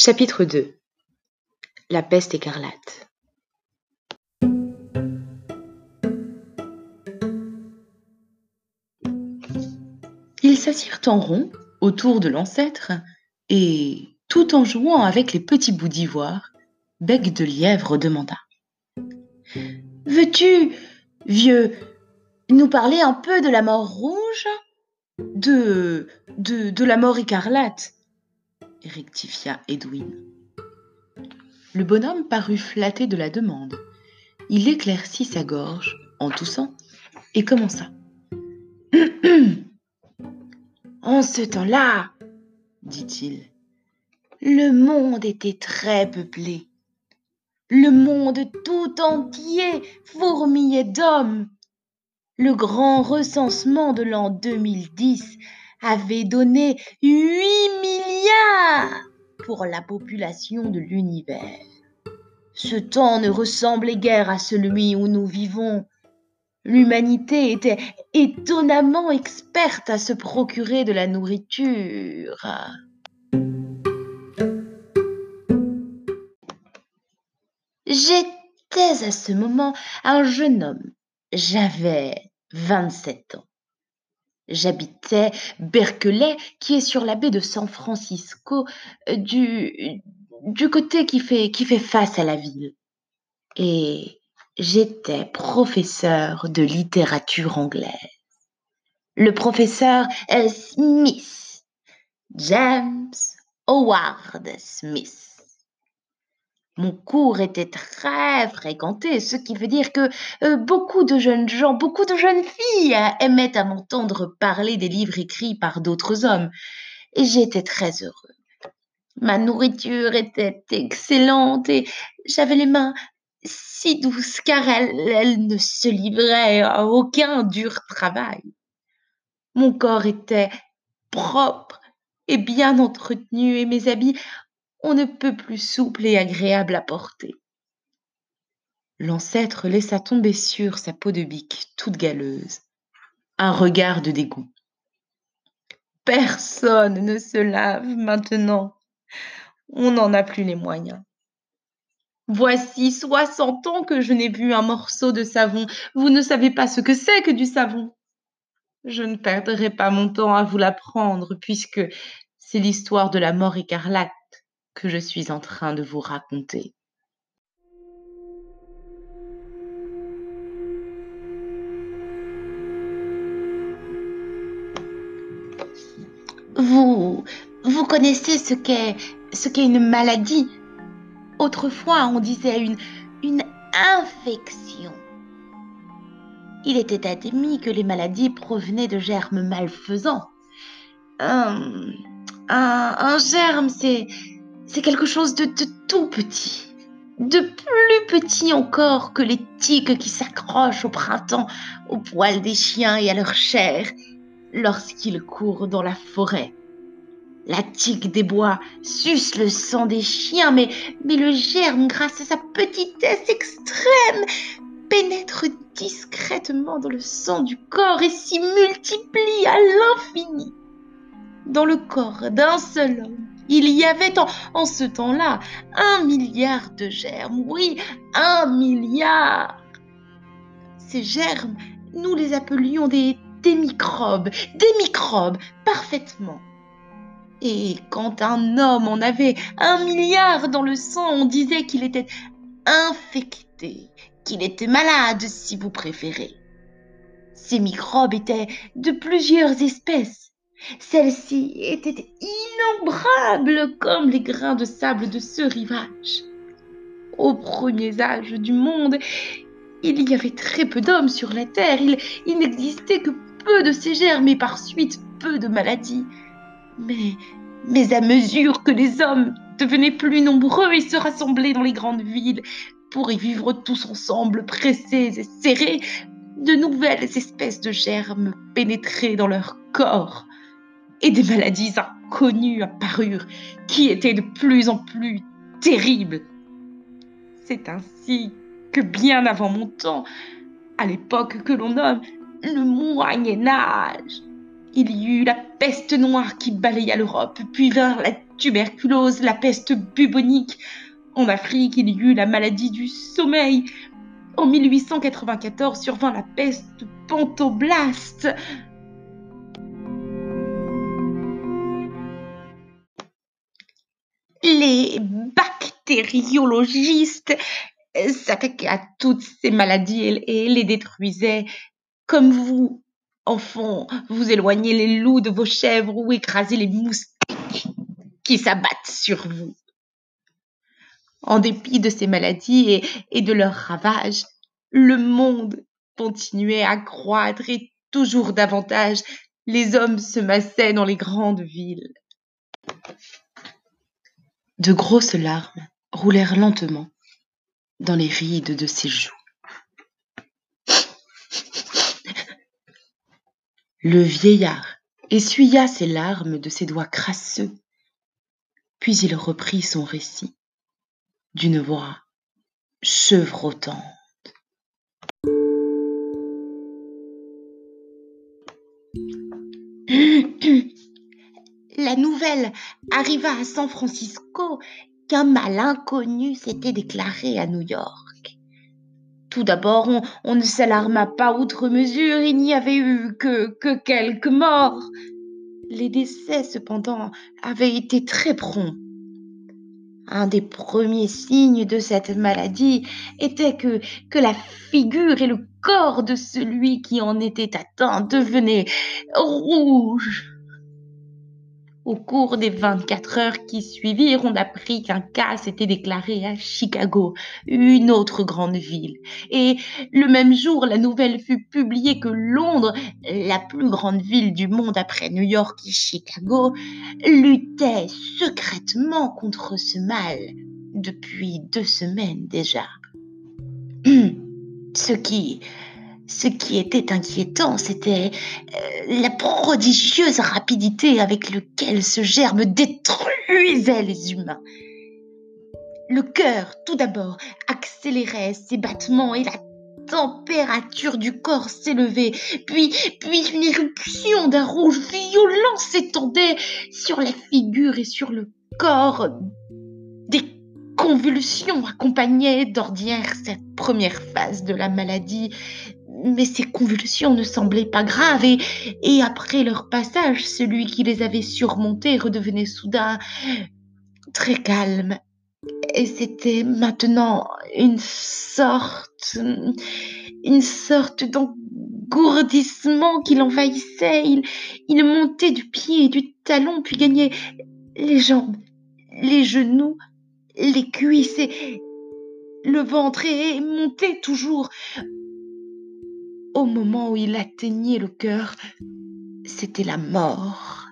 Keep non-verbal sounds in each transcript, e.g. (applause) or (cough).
Chapitre 2 La peste écarlate. Ils s'assirent en rond autour de l'ancêtre et, tout en jouant avec les petits bouts d'ivoire, Bec de Lièvre demanda Veux-tu, vieux, nous parler un peu de la mort rouge? De. de, de la mort écarlate? Rectifia Edwin. Le bonhomme parut flatté de la demande. Il éclaircit sa gorge en toussant et commença. (clears throat) en ce temps-là, dit-il, le monde était très peuplé. Le monde tout entier fourmillait d'hommes. Le grand recensement de l'an 2010 avait donné 8 milliards pour la population de l'univers. Ce temps ne ressemblait guère à celui où nous vivons. L'humanité était étonnamment experte à se procurer de la nourriture. J'étais à ce moment un jeune homme. J'avais 27 ans. J'habitais Berkeley, qui est sur la baie de San Francisco, euh, du, côté qui fait, qui fait face à la ville. Et j'étais professeur de littérature anglaise. Le professeur Smith, James Howard Smith. Mon cours était très fréquenté, ce qui veut dire que euh, beaucoup de jeunes gens, beaucoup de jeunes filles aimaient à m'entendre parler des livres écrits par d'autres hommes. Et j'étais très heureux. Ma nourriture était excellente et j'avais les mains si douces car elles, ne se livraient à aucun dur travail. Mon corps était propre et bien entretenu et mes habits on ne peut plus souple et agréable à porter. L'ancêtre laissa tomber sur sa peau de bique toute galeuse un regard de dégoût. Personne ne se lave maintenant. On n'en a plus les moyens. Voici soixante ans que je n'ai bu un morceau de savon. Vous ne savez pas ce que c'est que du savon. Je ne perdrai pas mon temps à vous l'apprendre, puisque c'est l'histoire de la mort écarlate que je suis en train de vous raconter. Vous, vous connaissez ce qu'est, ce qu'est une maladie? Autrefois, on disait une, une infection. Il était admis que les maladies provenaient de germes malfaisants. Un, un, un germe, c'est, c'est quelque chose de, tout petit, de plus petit encore que les tiques qui s'accrochent au printemps aux poils des chiens et à leur chair lorsqu'ils courent dans la forêt. La tique des bois suce le sang des chiens, mais, mais le germe, grâce à sa petitesse extrême, pénètre discrètement dans le sang du corps et s'y multiplie à l'infini. Dans le corps d'un seul homme, il y avait en, ce temps-là un milliard de germes. Oui, un milliard. Ces germes, nous les appelions des, des microbes. Des microbes, parfaitement. Et quand un homme en avait un milliard dans le sang, on disait qu'il était infecté, qu'il était malade si vous préférez. Ces microbes étaient de plusieurs espèces celle-ci était innombrable comme les grains de sable de ce rivage. Aux premiers âges du monde, il y avait très peu d'hommes sur la terre. Il, n'existait que peu de germes et par suite peu de maladies. Mais, mais à mesure que les hommes devenaient plus nombreux et se rassemblaient dans les grandes villes pour y vivre tous ensemble, pressés et serrés, de nouvelles espèces de germes pénétraient dans leur corps et des maladies inconnues apparurent qui étaient de plus en plus terribles. C'est ainsi que bien avant mon temps, à l'époque que l'on nomme le Moyen Âge, Il y eut la peste noire qui balaya l'Europe, puis vint la tuberculose, la peste bubonique. En Afrique, il y eut la maladie du sommeil. En 1894 survint la peste pantoblaste. Les bactériologistes s'attaquaient à toutes ces maladies et les détruisaient. Comme vous, enfants, vous éloignez les loups de vos chèvres ou écrasez les moustiques qui s'abattent sur vous. En dépit de ces maladies et de leurs ravages, le monde continuait à croître et toujours davantage les hommes se massaient dans les grandes villes. De grosses larmes roulèrent lentement dans les rides de ses joues. Le vieillard essuya ses larmes de ses doigts crasseux, puis il reprit son récit d'une voix chevrotante. La nouvelle arriva à San Francisco qu'un mal inconnu s'était déclaré à New York. Tout d'abord, on, ne s'alarma pas outre mesure, il n'y avait eu que, que quelques morts. Les décès, cependant, avaient été très prompts. Un des premiers signes de cette maladie était que la figure et le corps de celui qui en était atteint devenaient rouges. Au cours des 24 heures qui suivirent, on apprit qu'un cas s'était déclaré à Chicago, une autre grande ville. Et le même jour, la nouvelle fut publiée que Londres, la plus grande ville du monde après New York et Chicago, luttait secrètement contre ce mal depuis deux semaines déjà. (clears throat) Ce qui ce qui était inquiétant, c'était euh, la prodigieuse rapidité avec laquelle ce germe détruisait les humains. Le cœur, tout d'abord, accélérait ses battements et la température du corps s'élevait, puis, puis une éruption d'un rouge violent s'étendait sur la figure et sur le corps. Des convulsions accompagnaient d'ordinaire cette première phase de la maladie, mais ces convulsions ne semblaient pas graves, et, et après leur passage, celui qui les avait surmontées redevenait soudain très calme. Et c'était maintenant une sorte, une sorte d'engourdissement qui l'envahissait. Il, il montait du pied et du talon, puis gagnait les jambes, les genoux, les cuisses et le ventre et montait toujours au moment où il atteignait le cœur, c'était la mort.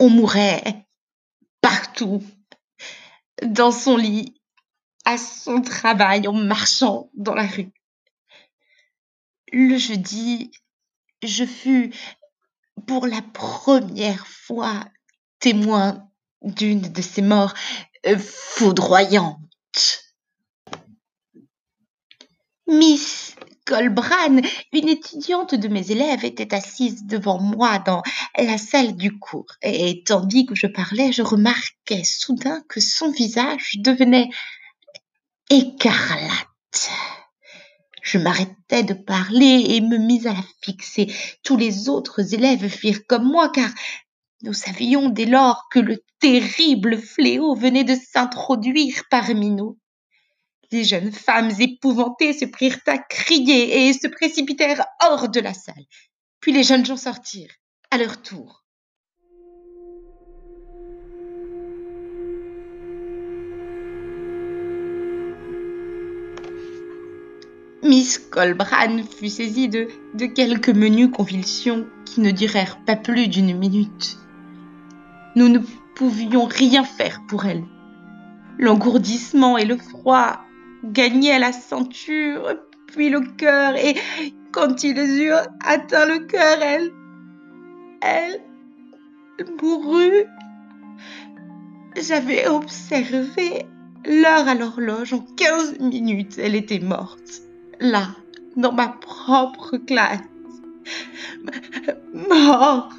On mourait partout, dans son lit, à son travail, en marchant dans la rue. Le jeudi, je fus pour la première fois témoin d'une de ces morts foudroyantes. Miss Colbran, une étudiante de mes élèves, était assise devant moi dans la salle du cours, et tandis que je parlais, je remarquai soudain que son visage devenait écarlate. Je m'arrêtai de parler et me mis à la fixer. Tous les autres élèves firent comme moi, car nous savions dès lors que le terrible fléau venait de s'introduire parmi nous. Les jeunes femmes épouvantées se prirent à crier et se précipitèrent hors de la salle. Puis les jeunes gens sortirent, à leur tour. Miss Colbran fut saisie de, de quelques menues convulsions qui ne durèrent pas plus d'une minute. Nous ne pouvions rien faire pour elle. L'engourdissement et le froid gagnaient la ceinture, puis le cœur, et quand ils eurent atteint le cœur, elle, elle mourut. J'avais observé l'heure à l'horloge. En quinze minutes, elle était morte. Là, dans ma propre classe. Mort